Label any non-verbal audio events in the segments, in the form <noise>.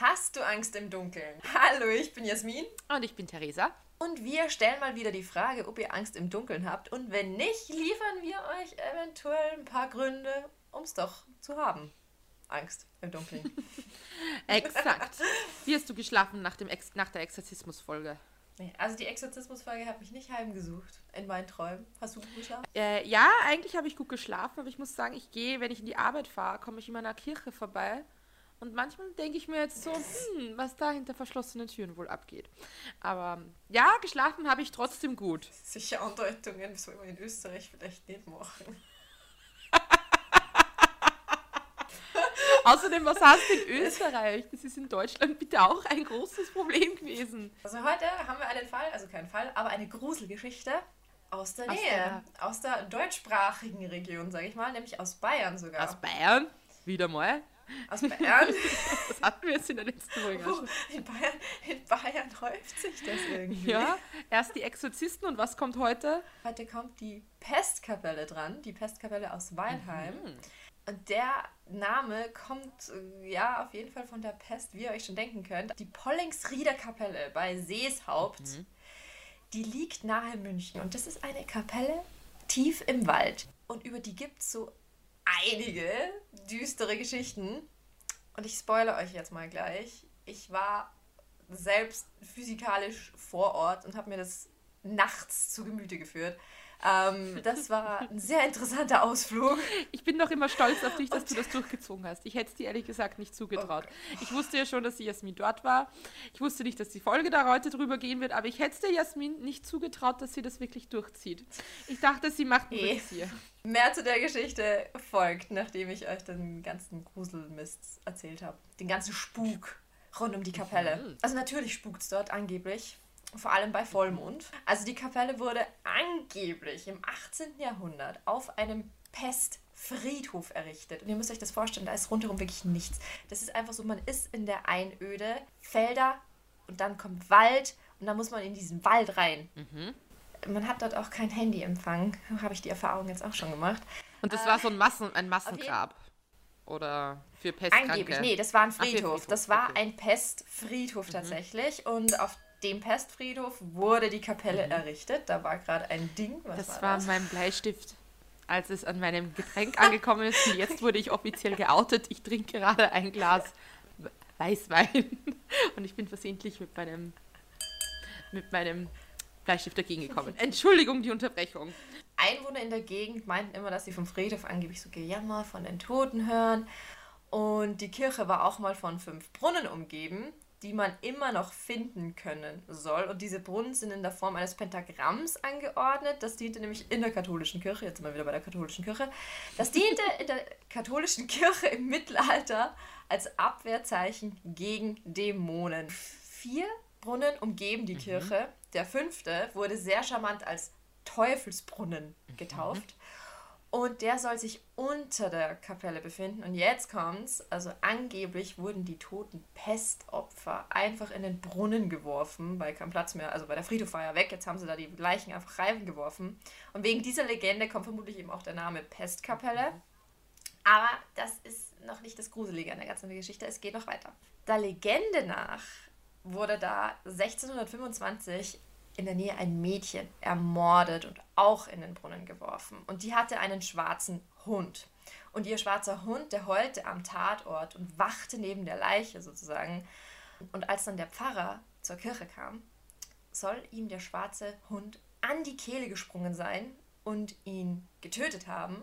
Hast du Angst im Dunkeln? Hallo, ich bin Jasmin. Und ich bin Theresa. Und wir stellen mal wieder die Frage, ob ihr Angst im Dunkeln habt. Und wenn nicht, liefern wir euch eventuell ein paar Gründe, um es doch zu haben. Angst im Dunkeln. <laughs> Exakt. Wie hast du geschlafen nach, dem Ex nach der Exorzismus-Folge? Also die Exorzismus-Folge hat mich nicht heimgesucht in meinen Träumen. Hast du gut geschlafen? Äh, ja, eigentlich habe ich gut geschlafen, aber ich muss sagen, ich gehe, wenn ich in die Arbeit fahre, komme ich in meiner Kirche vorbei und manchmal denke ich mir jetzt so, hm, was da hinter verschlossenen Türen wohl abgeht. Aber ja, geschlafen habe ich trotzdem gut. Sicher Andeutungen, soll man in Österreich vielleicht nicht machen. <laughs> Außerdem, was hast du in Österreich? Das ist in Deutschland bitte auch ein großes Problem gewesen. Also heute haben wir einen Fall, also keinen Fall, aber eine Gruselgeschichte aus der Nähe, aus der, aus der deutschsprachigen Region, sage ich mal, nämlich aus Bayern sogar. Aus Bayern? Wieder mal? Aus Bayern? <laughs> das hatten wir jetzt in der letzten Folge oh, in, Bayern, in Bayern häuft sich das irgendwie. Ja, erst die Exorzisten und was kommt heute? Heute kommt die Pestkapelle dran, die Pestkapelle aus Weilheim. Mhm. Und der Name kommt äh, ja auf jeden Fall von der Pest, wie ihr euch schon denken könnt. Die Pollingsrieder Kapelle bei Seeshaupt, mhm. die liegt nahe München. Und das ist eine Kapelle tief im Wald. Und über die gibt es so einige düstere Geschichten. Und ich spoilere euch jetzt mal gleich. Ich war selbst physikalisch vor Ort und habe mir das nachts zu Gemüte geführt. Ähm, das war ein sehr interessanter Ausflug. Ich bin noch immer stolz auf dich, dass und du das durchgezogen hast. Ich hätte es dir ehrlich gesagt nicht zugetraut. Okay. Ich wusste ja schon, dass die Jasmin dort war. Ich wusste nicht, dass die Folge da heute drüber gehen wird, aber ich hätte es der Jasmin nicht zugetraut, dass sie das wirklich durchzieht. Ich dachte, sie macht einen e. hier. Mehr zu der Geschichte folgt, nachdem ich euch den ganzen Gruselmist erzählt habe. Den ganzen Spuk rund um die Kapelle. Mhm. Also natürlich spukt es dort angeblich vor allem bei Vollmond. Also die Kapelle wurde angeblich im 18. Jahrhundert auf einem Pestfriedhof errichtet. Und ihr müsst euch das vorstellen, da ist rundherum wirklich nichts. Das ist einfach so, man ist in der Einöde, Felder und dann kommt Wald und dann muss man in diesen Wald rein. Mhm. Man hat dort auch kein Handyempfang, habe ich die Erfahrung jetzt auch schon gemacht. Und das äh, war so ein, Massen, ein Massengrab? Oder für Pestkranke? Angeblich, nee, das war ein Friedhof. Ach, Friedhof. Das war okay. ein Pestfriedhof mhm. tatsächlich. Und auf dem Pestfriedhof wurde die Kapelle mhm. errichtet. Da war gerade ein Ding. Was das war, das? mein Bleistift, als es an meinem Getränk <laughs> angekommen ist. Und jetzt wurde ich offiziell geoutet. Ich trinke gerade ein Glas Weißwein. <laughs> Und ich bin versehentlich mit meinem, mit meinem Bleistift dagegen gekommen. Entschuldigung, die Unterbrechung. Einwohner in der Gegend meinten immer, dass sie vom Friedhof angeblich so Gejammer von den Toten hören. Und die Kirche war auch mal von fünf Brunnen umgeben die man immer noch finden können soll. Und diese Brunnen sind in der Form eines Pentagramms angeordnet. Das diente nämlich in der katholischen Kirche, jetzt sind wir wieder bei der katholischen Kirche, das diente in der katholischen Kirche im Mittelalter als Abwehrzeichen gegen Dämonen. Vier Brunnen umgeben die mhm. Kirche. Der fünfte wurde sehr charmant als Teufelsbrunnen getauft. Mhm. Und der soll sich unter der Kapelle befinden. Und jetzt kommt's. Also angeblich wurden die toten Pestopfer einfach in den Brunnen geworfen, weil kein Platz mehr, also bei der Friedhof war ja weg, jetzt haben sie da die Leichen einfach reingeworfen. Und wegen dieser Legende kommt vermutlich eben auch der Name Pestkapelle. Aber das ist noch nicht das Gruselige an der ganzen Geschichte. Es geht noch weiter. Der Legende nach wurde da 1625 in der Nähe ein Mädchen ermordet und auch in den Brunnen geworfen. Und die hatte einen schwarzen Hund. Und ihr schwarzer Hund, der heulte am Tatort und wachte neben der Leiche sozusagen. Und als dann der Pfarrer zur Kirche kam, soll ihm der schwarze Hund an die Kehle gesprungen sein und ihn getötet haben.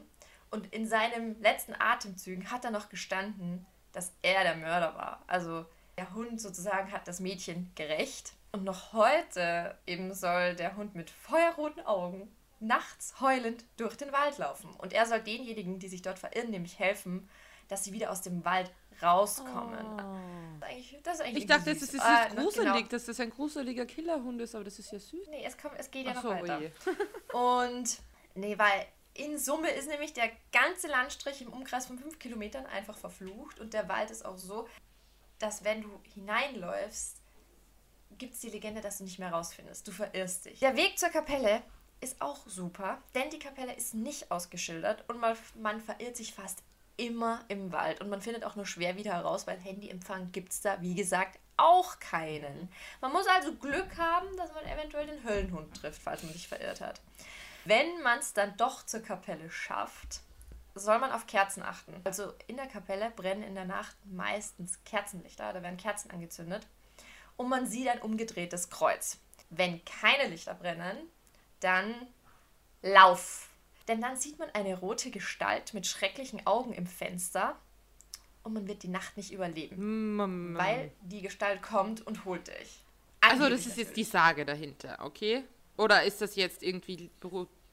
Und in seinem letzten Atemzügen hat er noch gestanden, dass er der Mörder war. Also der Hund sozusagen hat das Mädchen gerecht und noch heute eben soll der Hund mit feuerroten Augen nachts heulend durch den Wald laufen. Und er soll denjenigen, die sich dort verirren, nämlich helfen, dass sie wieder aus dem Wald rauskommen. Oh. Das ist das ist eigentlich ich dachte, süß. das ist äh, gruselig, genau. dass das ein gruseliger Killerhund ist, aber das ist ja süß. Nee, es, kommt, es geht ja Ach noch so, weiter. <laughs> Und nee, weil in Summe ist nämlich der ganze Landstrich im Umkreis von fünf Kilometern einfach verflucht und der Wald ist auch so, dass wenn du hineinläufst, gibt es die Legende, dass du nicht mehr rausfindest. Du verirrst dich. Der Weg zur Kapelle ist auch super, denn die Kapelle ist nicht ausgeschildert und man, man verirrt sich fast immer im Wald und man findet auch nur schwer wieder heraus, weil Handyempfang gibt es da, wie gesagt, auch keinen. Man muss also Glück haben, dass man eventuell den Höllenhund trifft, falls man sich verirrt hat. Wenn man es dann doch zur Kapelle schafft, soll man auf Kerzen achten. Also in der Kapelle brennen in der Nacht meistens Kerzenlichter, da werden Kerzen angezündet und man sieht ein umgedrehtes Kreuz. Wenn keine Lichter brennen, dann lauf. Denn dann sieht man eine rote Gestalt mit schrecklichen Augen im Fenster und man wird die Nacht nicht überleben, mm. weil die Gestalt kommt und holt dich. Also das ist jetzt die Sage dahinter, okay? Oder ist das jetzt irgendwie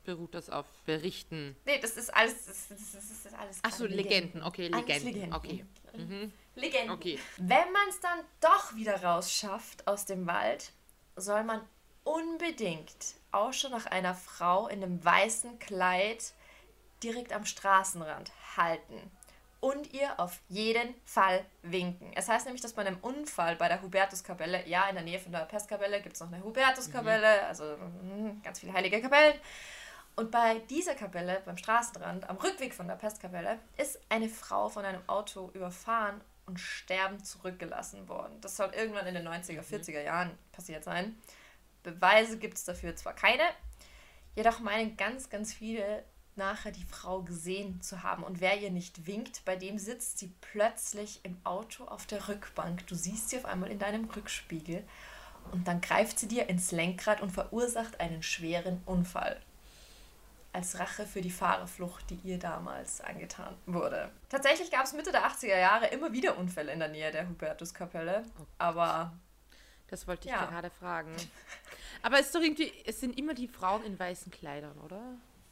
beruht, das auf Berichten? Nee, das ist alles das, das, das ist alles Achso, Legenden. Legenden, okay, Legenden. Legenden. Okay. Mhm. Legenden. Okay. Wenn man es dann doch wieder rausschafft aus dem Wald, soll man unbedingt auch schon nach einer Frau in einem weißen Kleid direkt am Straßenrand halten und ihr auf jeden Fall winken. Es heißt nämlich, dass bei einem Unfall bei der Hubertuskapelle, ja, in der Nähe von der Pestkapelle gibt es noch eine Hubertuskapelle, mhm. also mh, ganz viele heilige Kapellen. Und bei dieser Kapelle, beim Straßenrand, am Rückweg von der Pestkapelle, ist eine Frau von einem Auto überfahren und sterbend zurückgelassen worden. Das soll irgendwann in den 90er, 40er mhm. Jahren passiert sein. Beweise gibt es dafür zwar keine, jedoch meinen ganz, ganz viele nachher die Frau gesehen zu haben. Und wer ihr nicht winkt, bei dem sitzt sie plötzlich im Auto auf der Rückbank. Du siehst sie auf einmal in deinem Rückspiegel und dann greift sie dir ins Lenkrad und verursacht einen schweren Unfall. Als Rache für die Fahrerflucht, die ihr damals angetan wurde. Tatsächlich gab es Mitte der 80er Jahre immer wieder Unfälle in der Nähe der Hubertuskapelle, oh aber das wollte ich ja. gerade fragen. Aber es ist doch irgendwie, es sind immer die Frauen in weißen Kleidern, oder?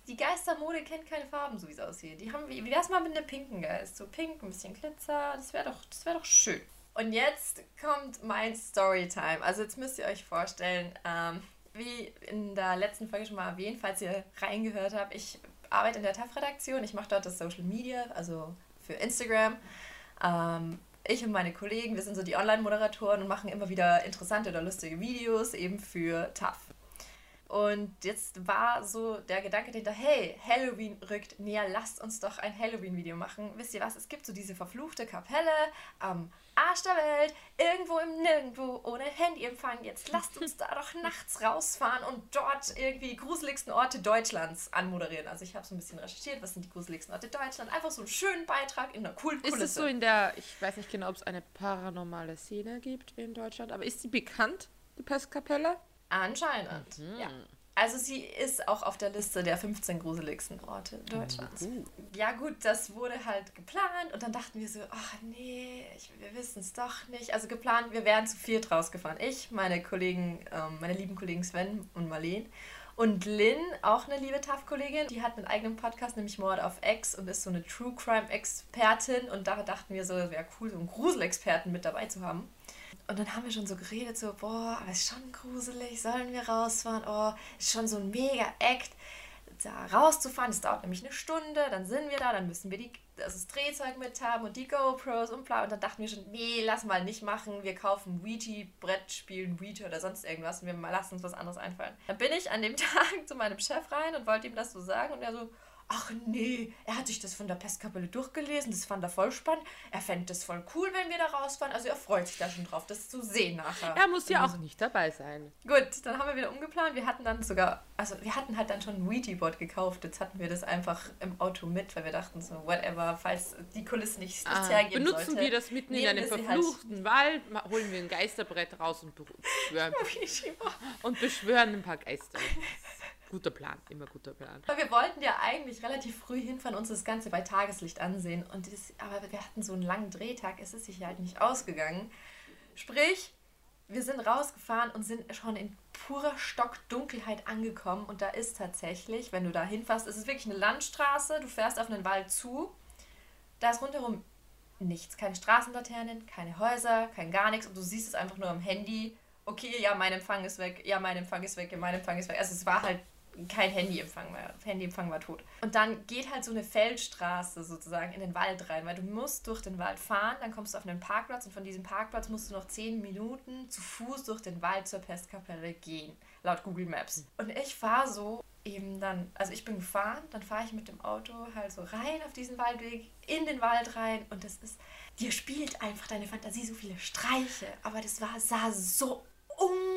Die Geistermode kennt keine Farben, so wie es aussieht. Die haben, wie wär's mal mit einem pinken Geist? So pink, ein bisschen Glitzer, das wäre doch, das doch schön. Und jetzt kommt mein Storytime. Also jetzt müsst ihr euch vorstellen, ähm, wie in der letzten Folge schon mal erwähnt, falls ihr reingehört habt, ich arbeite in der TAF-Redaktion, ich mache dort das Social Media, also für Instagram. Ähm, ich und meine Kollegen, wir sind so die Online-Moderatoren und machen immer wieder interessante oder lustige Videos eben für TAF. Und jetzt war so der Gedanke dahinter, hey, Halloween rückt näher, lasst uns doch ein Halloween-Video machen. Wisst ihr was, es gibt so diese verfluchte Kapelle am Arsch der Welt, irgendwo im Nirgendwo, ohne Handyempfang. Jetzt lasst uns da doch <laughs> nachts rausfahren und dort irgendwie die gruseligsten Orte Deutschlands anmoderieren. Also ich habe so ein bisschen recherchiert, was sind die gruseligsten Orte Deutschlands. Einfach so einen schönen Beitrag in einer coolen Kulisse. Ist es so in der, ich weiß nicht genau, ob es eine paranormale Szene gibt in Deutschland, aber ist sie bekannt, die Pestkapelle? Anscheinend, mhm. ja. Also sie ist auch auf der Liste der 15 gruseligsten Orte Deutschlands. Mhm. Ja gut, das wurde halt geplant und dann dachten wir so, ach nee, ich, wir wissen es doch nicht. Also geplant, wir wären zu viert rausgefahren. Ich, meine Kollegen, ähm, meine lieben Kollegen Sven und Marleen. Und Lynn, auch eine liebe TAF-Kollegin, die hat einen eigenen Podcast, nämlich Mord auf Ex und ist so eine True Crime-Expertin. Und da dachten wir so, es wäre cool, so einen Gruselexperten mit dabei zu haben. Und dann haben wir schon so geredet, so, boah, aber ist schon gruselig, sollen wir rausfahren? Oh, ist schon so ein mega Act, da rauszufahren. Das dauert nämlich eine Stunde, dann sind wir da, dann müssen wir die, das Drehzeug mit haben und die GoPros und bla. Und dann dachten wir schon, nee, lass mal nicht machen. Wir kaufen Ouija, Brett spielen Ouija oder sonst irgendwas und wir lassen uns was anderes einfallen. Dann bin ich an dem <laughs> Tag zu meinem Chef rein und wollte ihm das so sagen und er so, ach nee, er hat sich das von der Pestkapelle durchgelesen, das fand er voll spannend. Er fände das voll cool, wenn wir da rausfahren. Also er freut sich da schon drauf, das zu sehen nachher. Er muss ja auch nicht dabei sein. Gut, dann haben wir wieder umgeplant. Wir hatten dann sogar, also wir hatten halt dann schon ein Ouija-Board gekauft. Jetzt hatten wir das einfach im Auto mit, weil wir dachten so, whatever, falls die Kulisse nicht ah, hergeben Benutzen sollte, wir das mitten in einem halt verfluchten halt Wald, holen wir ein Geisterbrett raus und beschwören, <laughs> und beschwören ein paar Geister. <laughs> Guter Plan, immer guter Plan. Aber wir wollten ja eigentlich relativ früh hinfahren, uns das Ganze bei Tageslicht ansehen. Und das, aber wir hatten so einen langen Drehtag, es ist sich halt nicht ausgegangen. Sprich, wir sind rausgefahren und sind schon in purer Stockdunkelheit angekommen. Und da ist tatsächlich, wenn du da hinfährst, es ist wirklich eine Landstraße, du fährst auf einen Wald zu. Da ist rundherum nichts. Keine Straßenlaternen, keine Häuser, kein gar nichts. Und du siehst es einfach nur am Handy. Okay, ja, mein Empfang ist weg, ja, mein Empfang ist weg, ja, mein Empfang ist weg. Also es war halt kein Handyempfang mehr. Handyempfang war tot. Und dann geht halt so eine Feldstraße sozusagen in den Wald rein, weil du musst durch den Wald fahren, dann kommst du auf einen Parkplatz und von diesem Parkplatz musst du noch zehn Minuten zu Fuß durch den Wald zur Pestkapelle gehen, laut Google Maps. Und ich fahre so eben dann, also ich bin gefahren, dann fahre ich mit dem Auto halt so rein auf diesen Waldweg, in den Wald rein und das ist, dir spielt einfach deine Fantasie so viele Streiche, aber das war, sah so unglaublich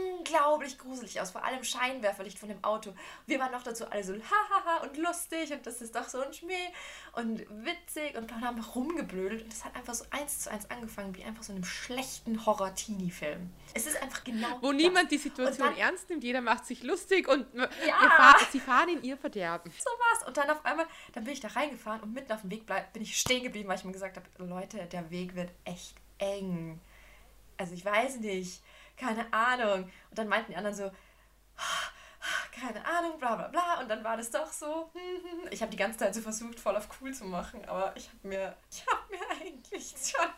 gruselig aus, vor allem Scheinwerferlicht von dem Auto. Wir waren noch dazu alle so hahaha und lustig und das ist doch so ein Schmäh und witzig und haben rumgeblödelt und das hat einfach so eins zu eins angefangen wie einfach so einem schlechten Horror-Teenie-Film. Es ist einfach genau Wo das. niemand die Situation dann, ernst nimmt, jeder macht sich lustig und ja. fahren, sie fahren in ihr Verderben. So war's. Und dann auf einmal, dann bin ich da reingefahren und mitten auf dem Weg bleib, bin ich stehen geblieben, weil ich mir gesagt habe, Leute, der Weg wird echt eng. Also ich weiß nicht keine Ahnung. Und dann meinten die anderen so, keine Ahnung, bla bla bla. Und dann war das doch so. Ich habe die ganze Zeit so versucht, voll auf cool zu machen, aber ich habe mir, ich mir <laughs> eigentlich schon,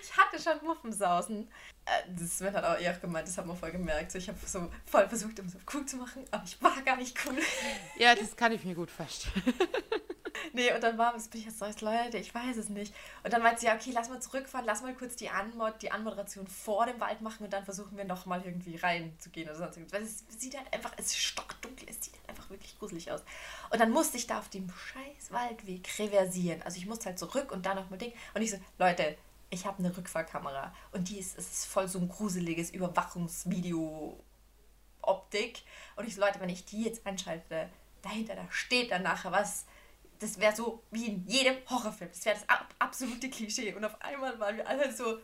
ich hatte schon Muffensausen. Äh, das Sven hat auch eher gemeint, das hat man voll gemerkt. So, ich habe so voll versucht, um so cool zu machen, aber ich war gar nicht cool. <laughs> Ja, das kann ich mir gut vorstellen. <laughs> nee, und dann war bin ich jetzt so, Leute, ich weiß es nicht. Und dann meinte sie, ja, okay, lass mal zurückfahren, lass mal kurz die, Anmod, die Anmoderation vor dem Wald machen und dann versuchen wir nochmal irgendwie reinzugehen oder sonst irgendwas. Weil es sieht halt einfach, es ist stockdunkel, es sieht halt einfach wirklich gruselig aus. Und dann musste ich da auf dem scheiß Waldweg reversieren. Also ich musste halt zurück und dann nochmal Ding. Und ich so, Leute, ich habe eine Rückfahrkamera und die ist, ist voll so ein gruseliges Überwachungsvideo Optik. Und ich so, Leute, wenn ich die jetzt anschalte, dahinter, da steht dann nachher was das wäre so wie in jedem Horrorfilm. Das wäre das ab absolute Klischee. Und auf einmal waren wir alle so,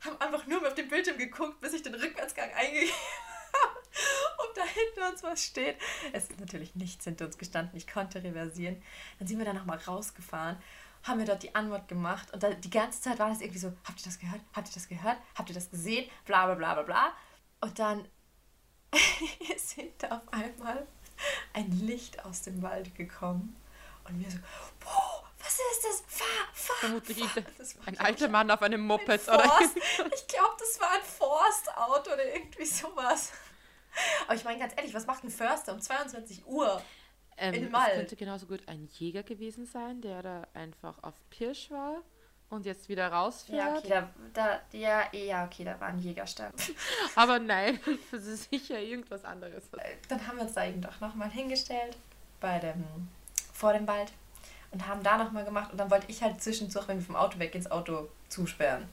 haben einfach nur mehr auf den Bildschirm geguckt, bis ich den Rückwärtsgang eingegeben habe. Und da hinter uns was steht. Es ist natürlich nichts hinter uns gestanden. Ich konnte reversieren. Dann sind wir da nochmal rausgefahren, haben wir dort die Antwort gemacht. Und da, die ganze Zeit war das irgendwie so, habt ihr das gehört? Habt ihr das gehört? Habt ihr das gesehen? Bla bla bla bla bla. Und dann <laughs> ist hinter auf einmal ein Licht aus dem Wald gekommen und wir so, boah, was ist das? Fahr, fahr. Vermutlich fahr. ein alter Mann auf einem Moped, oder? Ich glaube, das war ein Forstauto oder irgendwie sowas. Aber ich meine ganz ehrlich, was macht ein Förster um 22 Uhr? Ähm, Wald? Es könnte genauso gut ein Jäger gewesen sein, der da einfach auf Pirsch war und jetzt wieder rausfährt. Ja, okay, da, da, ja, ja, okay, da war ein Jägerstand. <laughs> Aber nein, <laughs> das ist sicher irgendwas anderes. Äh, dann haben wir uns da eben doch nochmal hingestellt bei dem vor dem Wald und haben da nochmal gemacht und dann wollte ich halt zwischendurch, wenn wir vom Auto weg ins Auto zusperren.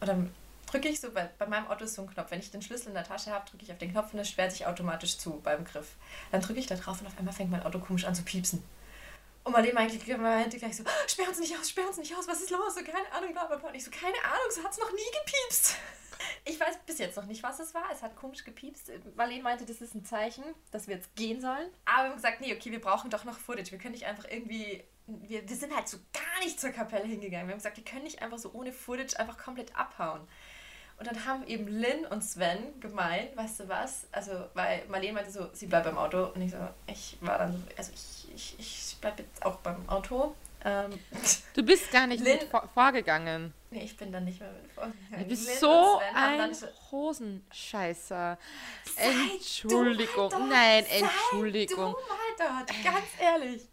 Und dann drücke ich so, bei, bei meinem Auto ist so ein Knopf. Wenn ich den Schlüssel in der Tasche habe, drücke ich auf den Knopf und es sperrt sich automatisch zu beim Griff. Dann drücke ich da drauf und auf einmal fängt mein Auto komisch an zu piepsen. Und Marlene eigentlich meinte gleich so, sperr uns nicht aus, sperr uns nicht aus, was ist los? So, keine Ahnung, bla bla bla. Und ich so, keine Ahnung, so hat es noch nie gepiepst. <laughs> Ich weiß bis jetzt noch nicht, was es war. Es hat komisch gepiepst. Marlene meinte, das ist ein Zeichen, dass wir jetzt gehen sollen. Aber wir haben gesagt, nee, okay, wir brauchen doch noch Footage. Wir können nicht einfach irgendwie. Wir, wir sind halt so gar nicht zur Kapelle hingegangen. Wir haben gesagt, wir können nicht einfach so ohne Footage einfach komplett abhauen. Und dann haben eben Lynn und Sven gemeint, weißt du was? Also, weil Marlene meinte so, sie bleibt beim Auto. Und ich so, ich war dann so, also ich, ich, ich bleib jetzt auch beim Auto. Ähm, <laughs> du bist gar nicht Lynn, vor, vorgegangen. Nee, ich bin dann nicht mehr mit vorgegangen. Du bist Lynn so ein so, Hosenscheißer. Entschuldigung. Halt Nein, Entschuldigung. Du mal dort, ganz ehrlich.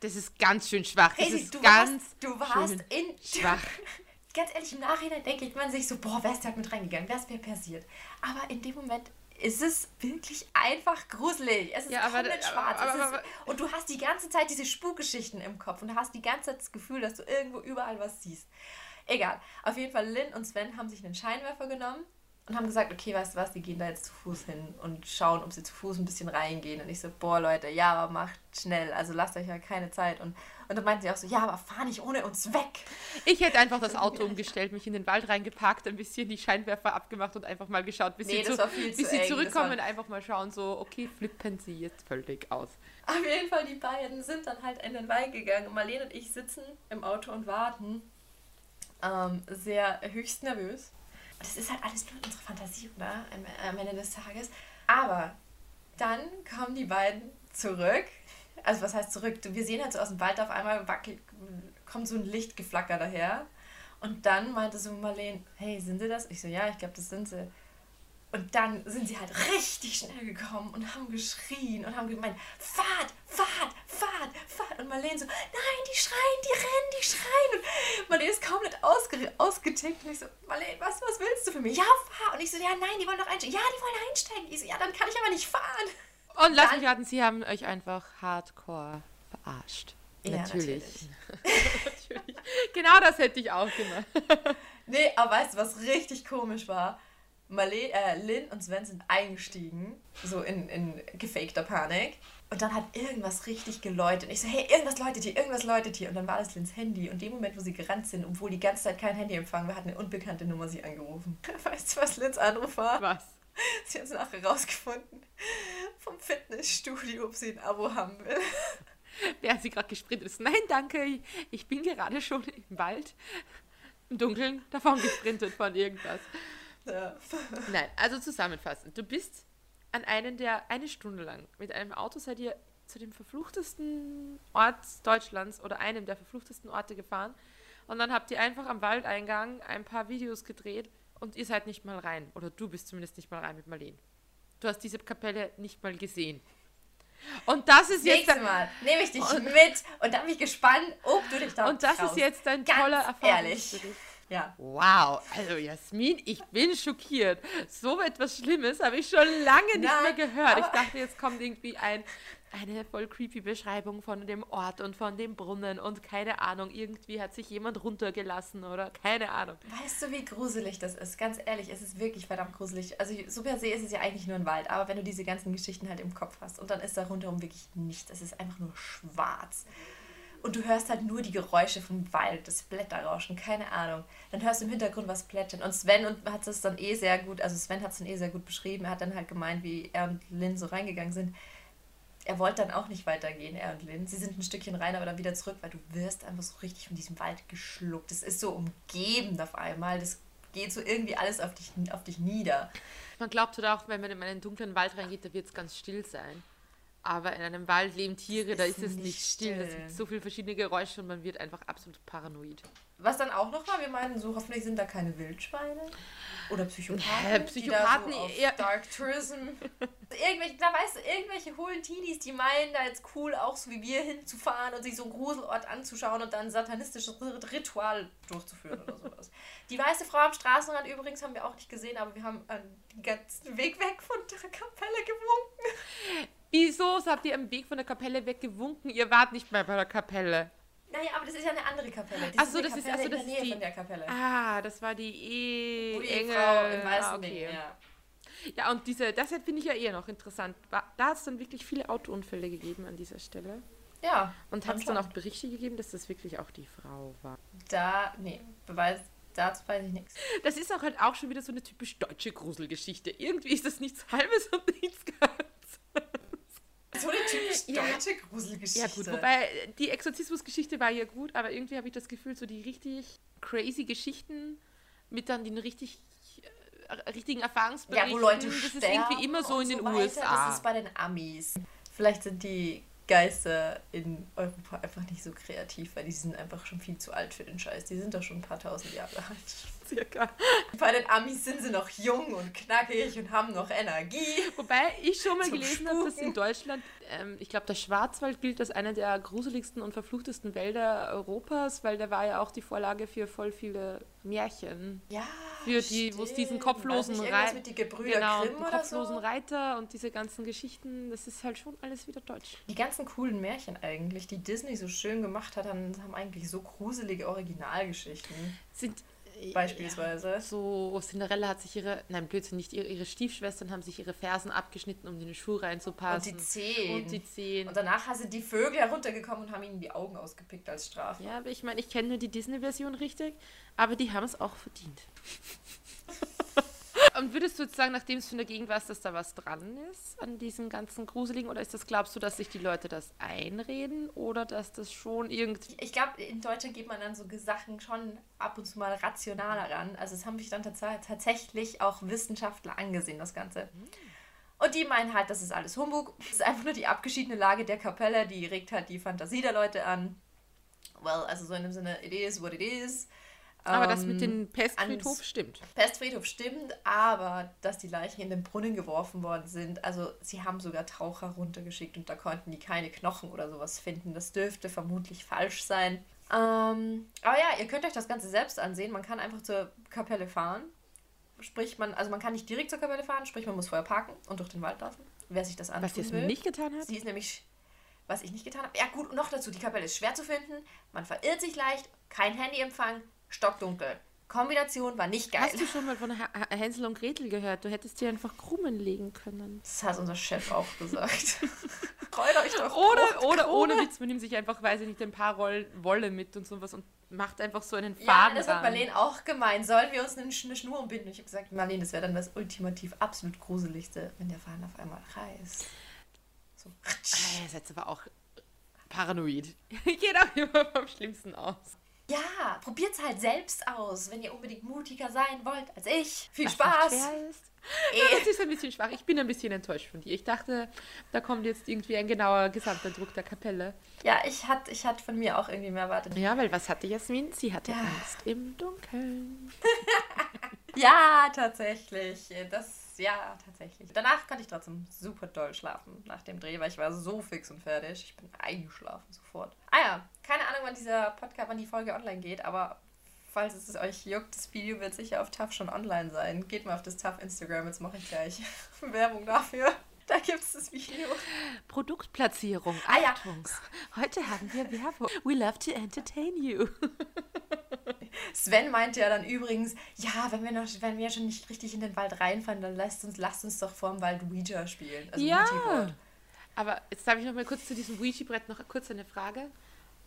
Das ist ganz schön schwach. Das hey, ist du ganz warst, du warst in schwach. <laughs> ganz ehrlich, im Nachhinein denke ich man sich so, boah, wärst du halt mit reingegangen, wär's mir passiert. Aber in dem Moment ist es wirklich einfach gruselig. Es ist ja, aber, komplett schwarz. Aber, aber, ist, und du hast die ganze Zeit diese Spukgeschichten im Kopf und du hast die ganze Zeit das Gefühl, dass du irgendwo überall was siehst. Egal. Auf jeden Fall, Lynn und Sven haben sich einen Scheinwerfer genommen und haben gesagt, okay, weißt du was, die gehen da jetzt zu Fuß hin und schauen, ob sie zu Fuß ein bisschen reingehen. Und ich so, boah, Leute, ja, aber macht schnell, also lasst euch ja keine Zeit. Und, und dann meinten sie auch so, ja, aber fahr nicht ohne uns weg. Ich hätte einfach das Auto umgestellt, mich in den Wald reingeparkt, ein bisschen die Scheinwerfer abgemacht und einfach mal geschaut, bis, nee, sie, zu, bis zu sie zurückkommen und einfach mal schauen, so, okay, flippen sie jetzt völlig aus. Auf jeden Fall, die beiden sind dann halt in den Wald gegangen. Und Marlene und ich sitzen im Auto und warten. Ähm, sehr höchst nervös das ist halt alles nur unsere Fantasie, oder? Am, Ende des Tages. Aber dann kommen die beiden zurück. Also was heißt zurück? Wir sehen halt so aus dem Wald auf einmal wackelt, kommt so ein Lichtgeflacker daher. Und dann meinte so Marlene, hey, sind sie das? Ich so, ja, ich glaube, das sind sie. Und dann sind sie halt richtig schnell gekommen und haben geschrien und haben gemeint, Fahrt, Fahrt. Und Marlene so, nein, die schreien, die rennen, die schreien. Und Marlene ist komplett ausge ausgetickt. Und ich so, Marlene, was, was willst du für mich? Ja, fahr. Und ich so, ja, nein, die wollen doch einsteigen. Ja, die wollen einsteigen. Ich so, ja, dann kann ich aber nicht fahren. Und lass mich raten, sie haben euch einfach hardcore verarscht. Ja, natürlich. <laughs> natürlich. Genau das hätte ich auch gemacht. nee, aber weißt du, was richtig komisch war? Marle äh, Lynn und Sven sind eingestiegen, so in, in gefakter Panik. Und dann hat irgendwas richtig geläutet. Und ich so, hey, irgendwas läutet hier, irgendwas läutet hier. Und dann war das Lynns Handy. Und dem Moment, wo sie gerannt sind, obwohl die ganze Zeit kein Handy empfangen, wir hatten eine unbekannte Nummer sie angerufen. <laughs> Weißt du, was Lynns Anruf war? Was? Sie hat es nachher rausgefunden. Vom Fitnessstudio, ob sie ein Abo haben will. <laughs> Wer sie gerade gesprintet ist. Nein, danke, ich bin gerade schon im Wald, im Dunkeln, davon gesprintet von irgendwas. Ja. Nein, also zusammenfassend. Du bist an einen der eine Stunde lang mit einem Auto seid ihr zu dem verfluchtesten Ort Deutschlands oder einem der verfluchtesten Orte gefahren und dann habt ihr einfach am Waldeingang ein paar Videos gedreht und ihr seid nicht mal rein oder du bist zumindest nicht mal rein mit Marlene. Du hast diese Kapelle nicht mal gesehen. Und das ist jetzt. Nächstes Mal nehme ich dich und, mit und dann bin ich gespannt, ob du dich da Und das traust. ist jetzt ein Ganz toller Erfahrung. Ehrlich. Ja. Wow, also Jasmin, ich bin schockiert. So etwas Schlimmes habe ich schon lange nicht Nein, mehr gehört. Ich dachte, jetzt kommt irgendwie ein, eine voll creepy Beschreibung von dem Ort und von dem Brunnen und keine Ahnung, irgendwie hat sich jemand runtergelassen oder keine Ahnung. Weißt du, wie gruselig das ist? Ganz ehrlich, es ist wirklich verdammt gruselig. Also so per se ist es ja eigentlich nur ein Wald, aber wenn du diese ganzen Geschichten halt im Kopf hast und dann ist da rundherum wirklich nichts, es ist einfach nur schwarz und du hörst halt nur die Geräusche vom Wald, das Blätterrauschen, keine Ahnung. Dann hörst du im Hintergrund was plätschern. Und Sven und hat es dann eh sehr gut, also Sven hat es dann eh sehr gut beschrieben. Er hat dann halt gemeint, wie er und Lynn so reingegangen sind. Er wollte dann auch nicht weitergehen, er und Lynn. Sie sind ein Stückchen rein, aber dann wieder zurück, weil du wirst einfach so richtig von diesem Wald geschluckt. Es ist so umgebend auf einmal. Das geht so irgendwie alles auf dich, auf dich nieder. Man glaubt halt auch, wenn man in einen dunklen Wald reingeht, da wird es ganz still sein. Aber in einem Wald leben Tiere, ist da ist es nicht still. still. Es gibt so viele verschiedene Geräusche und man wird einfach absolut paranoid. Was dann auch noch war, wir meinen so, hoffentlich sind da keine Wildschweine. Oder Psychopathen. Äh, Psychopathen die da so eher. Dark Tourism. irgendwelche, da weißt du, irgendwelche hohlen Teenies, die meinen, da jetzt cool auch so wie wir hinzufahren und sich so einen Gruselort anzuschauen und dann ein satanistisches Ritual durchzuführen oder sowas. Die weiße Frau am Straßenrand übrigens haben wir auch nicht gesehen, aber wir haben den ganzen Weg weg von der Kapelle gewunken. Wieso habt ihr am Weg von der Kapelle weggewunken? Ihr wart nicht mehr bei der Kapelle. Naja, aber das ist ja eine andere Kapelle. Das achso, das ist, achso, das in der Nähe die, von der Kapelle. Ah, das war die e Wo die enge Frau im weißen ah, okay. Ja. Ja, und diese, das finde ich ja eher noch interessant. Da hat es dann wirklich viele Autounfälle gegeben an dieser Stelle. Ja. Und hat es dann auch Berichte gegeben, dass das wirklich auch die Frau war? Da, nee, Beweis, dazu weiß ich nichts. Das ist auch halt auch schon wieder so eine typisch deutsche Gruselgeschichte. Irgendwie ist das nichts Halbes und nichts Ganzes. So eine typisch deutsche ja. Gruselgeschichte. Ja, gut, wobei die Exorzismusgeschichte war ja gut, aber irgendwie habe ich das Gefühl, so die richtig crazy Geschichten mit dann den richtig äh, richtigen Erfahrungsberichten. Ja, wo Leute das ist irgendwie immer so in den so USA. Das ist bei den Amis. Vielleicht sind die Geister in Europa einfach nicht so kreativ, weil die sind einfach schon viel zu alt für den Scheiß. Die sind doch schon ein paar tausend Jahre alt. <laughs> Circa. Bei den Amis sind sie noch jung und knackig und haben noch Energie. Wobei ich schon mal gelesen habe, dass in Deutschland, ähm, ich glaube, der Schwarzwald gilt als einer der gruseligsten und verfluchtesten Wälder Europas, weil der war ja auch die Vorlage für voll viele Märchen. Ja. Für die, wo es diesen kopflosen Reiter. Die genau, die kopflosen so? Reiter und diese ganzen Geschichten, das ist halt schon alles wieder deutsch. Die ganzen coolen Märchen eigentlich, die Disney so schön gemacht hat, haben eigentlich so gruselige Originalgeschichten. Sind Beispielsweise. Ja, so, Cinderella hat sich ihre, nein, Blödsinn, nicht ihre, ihre Stiefschwestern haben sich ihre Fersen abgeschnitten, um in den Schuh reinzupassen. Und die Zehen. Und die Zehen. Und danach sind die Vögel heruntergekommen und haben ihnen die Augen ausgepickt als Strafe. Ja, aber ich meine, ich kenne nur die Disney-Version richtig, aber die haben es auch verdient. <laughs> Und würdest du jetzt sagen, nachdem es von der Gegend warst, dass da was dran ist an diesem ganzen Gruseligen? Oder ist das, glaubst du, dass sich die Leute das einreden oder dass das schon irgendwie. Ich glaube, in Deutschland geht man dann so Sachen schon ab und zu mal rationaler ran. Also, es haben sich dann tatsächlich auch Wissenschaftler angesehen, das Ganze. Mhm. Und die meinen halt, das ist alles Humbug. Das ist einfach nur die abgeschiedene Lage der Kapelle, die regt halt die Fantasie der Leute an. Well, also so in dem Sinne, it is what it is. Aber das mit Ähm, dem Pestfriedhof ans- stimmt. Pestfriedhof stimmt, aber dass die Leichen in den Brunnen geworfen worden sind, also sie haben sogar Taucher runtergeschickt und da konnten die keine Knochen oder sowas finden. Das dürfte vermutlich falsch sein. Ähm, aber ja, ihr könnt euch das Ganze selbst ansehen. Man kann einfach zur Kapelle fahren. Sprich, man, also man kann nicht direkt zur Kapelle fahren, sprich, man muss vorher parken und durch den Wald laufen. Wer sich das antun Was will. nicht getan hat? Sie ist nämlich, was ich nicht getan habe. Ja, gut, noch dazu, die Kapelle ist schwer zu finden. Man verirrt sich leicht, kein Handyempfang, stockdunkel. Kombination war nicht geil. Hast du schon mal von Hänsel und Gretel gehört? Du hättest dir einfach Krumen legen können. Das hat unser Chef auch gesagt. <laughs> Freut euch doch. Oder, oder ohne Witz, man nimmt sich einfach, weiß ich nicht, ein paar Roll Wolle mit und sowas und macht einfach so einen Ja, Faden das hat. Marlene auch gemeint. Sollen wir uns eine Sch- eine Schnur umbinden? Ich habe gesagt, Marlene, das wäre dann das ultimativ absolut Gruseligste, wenn der Faden auf einmal reißt. So. Ah, Ihr seid aber auch paranoid. <laughs> Geht auch immer vom Schlimmsten aus. Ja, probiert's halt selbst aus, wenn ihr unbedingt mutiger sein wollt als ich. Viel Was Spaß. Eh. <laughs> Das ist ein bisschen schwach. Ich bin ein bisschen enttäuscht von dir. Ich dachte, da kommt jetzt irgendwie ein genauer Gesamteindruck der Kapelle. Ja, ich hatte ich hat von mir auch irgendwie mehr erwartet. Ja, weil was hatte Jasmin? Sie hatte Ja. Angst im Dunkeln. <laughs> Ja, tatsächlich. Das, ja, tatsächlich. Danach konnte ich trotzdem super doll schlafen nach dem Dreh, weil ich war so fix und fertig. Ich bin eingeschlafen sofort. Ah ja, keine Ahnung, wann dieser Podcast, wann die Folge online geht, aber falls es euch juckt, das Video wird sicher auf TAF schon online sein. Geht mal auf das TAF Instagram, jetzt mache ich gleich <laughs> Werbung dafür. Da gibt es das Video. Produktplatzierung. Ah ja. Heute haben wir Werbung. We love to entertain you. <laughs> Sven meinte ja dann übrigens, ja, wenn wir noch, wenn wir schon nicht richtig in den Wald reinfahren, dann lasst uns, lasst uns doch vorm Wald Ouija spielen. Also Ja. Aber jetzt habe ich noch mal kurz zu diesem Ouija-Brett noch kurz eine Frage.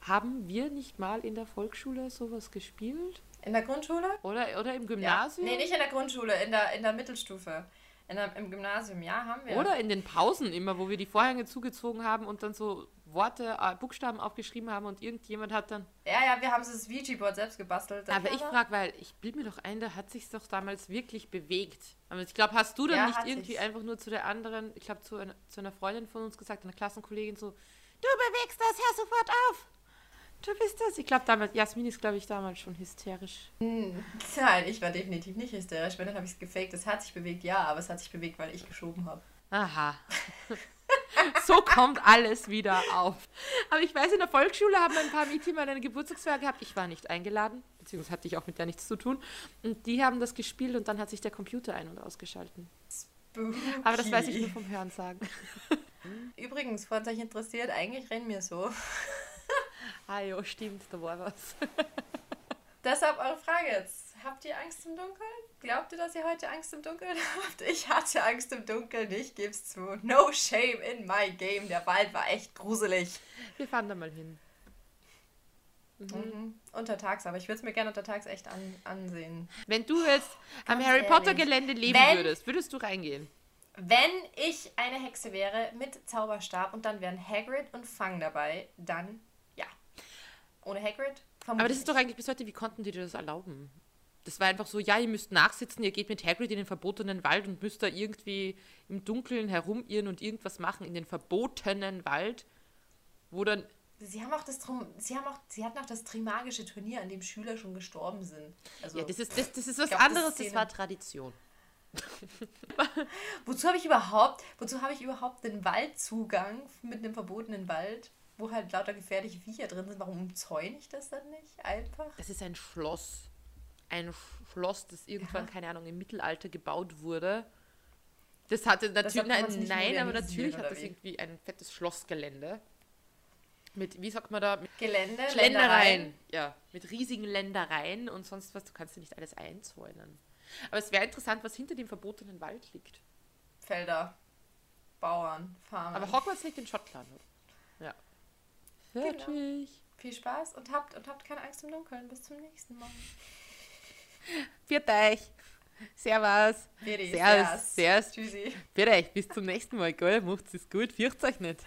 Haben wir nicht mal in der Volksschule sowas gespielt? In der Grundschule? Oder, oder im Ja. Gymnasium? Nee, nicht in der Grundschule, in der, in der Mittelstufe. In der, Im Gymnasium, ja, haben wir. Oder in den Pausen immer, wo wir die Vorhänge zugezogen haben und dann so Worte, äh, Buchstaben aufgeschrieben haben und irgendjemand hat dann. Ja, ja, wir haben so das Ouija-Board selbst gebastelt. Aber ich frage, weil ich bilde mir doch ein, da hat sich doch damals wirklich bewegt. Aber ich glaube, hast du dann Ja, nicht irgendwie sich's. einfach nur zu der anderen, ich glaube zu einer, zu einer Freundin von uns gesagt, einer Klassenkollegin so, du bewegst das, hör sofort auf. Du bist das. Ich glaube damals, Jasmin ist glaube ich damals schon hysterisch. Nein, ich war definitiv nicht hysterisch. Wenn, dann habe ich es gefaked. Es hat sich bewegt, ja, aber es hat sich bewegt, weil ich geschoben habe. Aha. <laughs> so kommt alles wieder auf. Aber ich weiß, in der Volksschule haben ein paar Mädchen mal eine Geburtstagsfeier gehabt. Ich war nicht eingeladen, beziehungsweise hatte ich auch mit der nichts zu tun. Und die haben das gespielt und dann hat sich der Computer ein- und ausgeschalten. Aber das weiß ich nur vom Hören sagen. <laughs> Übrigens, falls euch interessiert, eigentlich rennen wir so. Ah jo, stimmt, da war was. <laughs> Deshalb eure Frage jetzt. Habt ihr Angst im Dunkeln? Glaubt ihr, dass ihr heute Angst im Dunkeln <laughs> habt? Ich hatte Angst im Dunkeln, ich geb's zu. No shame in my game. Der Wald war echt gruselig. Wir fahren da mal hin. Mhm. Untertags, aber ich würde es mir gerne untertags echt an, ansehen. Wenn du jetzt am Harry Potter Gelände leben wenn- würdest, würdest du reingehen? Wenn ich eine Hexe wäre mit Zauberstab und dann wären Hagrid und Fang dabei, dann ja. Ohne Hagrid? Aber das ist doch eigentlich bis heute, wie konnten die dir das erlauben? Das war einfach so, ja, ihr müsst nachsitzen, ihr geht mit Hagrid in den verbotenen Wald und müsst da irgendwie im Dunkeln herumirren und irgendwas machen in den verbotenen Wald, wo dann, Sie haben auch das Drum, sie haben auch, sie hatten auch das Trimagische Turnier, an dem Schüler schon gestorben sind. Also, ja, das ist, das, das ist was glaub, das anderes, Szene- das war Tradition. <laughs> wozu habe ich überhaupt, wozu habe ich überhaupt den Waldzugang mit einem verbotenen Wald, wo halt lauter gefährliche Viecher drin sind? Warum umzäune ich das dann nicht einfach? Das ist ein Schloss. Ein Schloss, das irgendwann, Ja. keine Ahnung, im Mittelalter gebaut wurde. Das hatte natürlich, kann nein, aber natürlich hat das wie? irgendwie ein fettes Schlossgelände. Mit, wie sagt man da, mit Gelände, Ländereien. Ländereien. Ja, mit riesigen Ländereien und sonst was. Du kannst ja nicht alles einzäunen. Aber es wäre interessant, was hinter dem verbotenen Wald liegt. Felder, Bauern, Farmen. Aber Hogwarts liegt in Schottland. Ja. Genau. Fertig. Viel Spaß und habt, und habt keine Angst im Dunkeln. Bis zum nächsten Mal. Viert euch. Servus. Servus. Servus. Servus. Tschüssi. Viert euch. Bis zum nächsten Mal, gell? Macht's es gut. Fürcht euch nicht.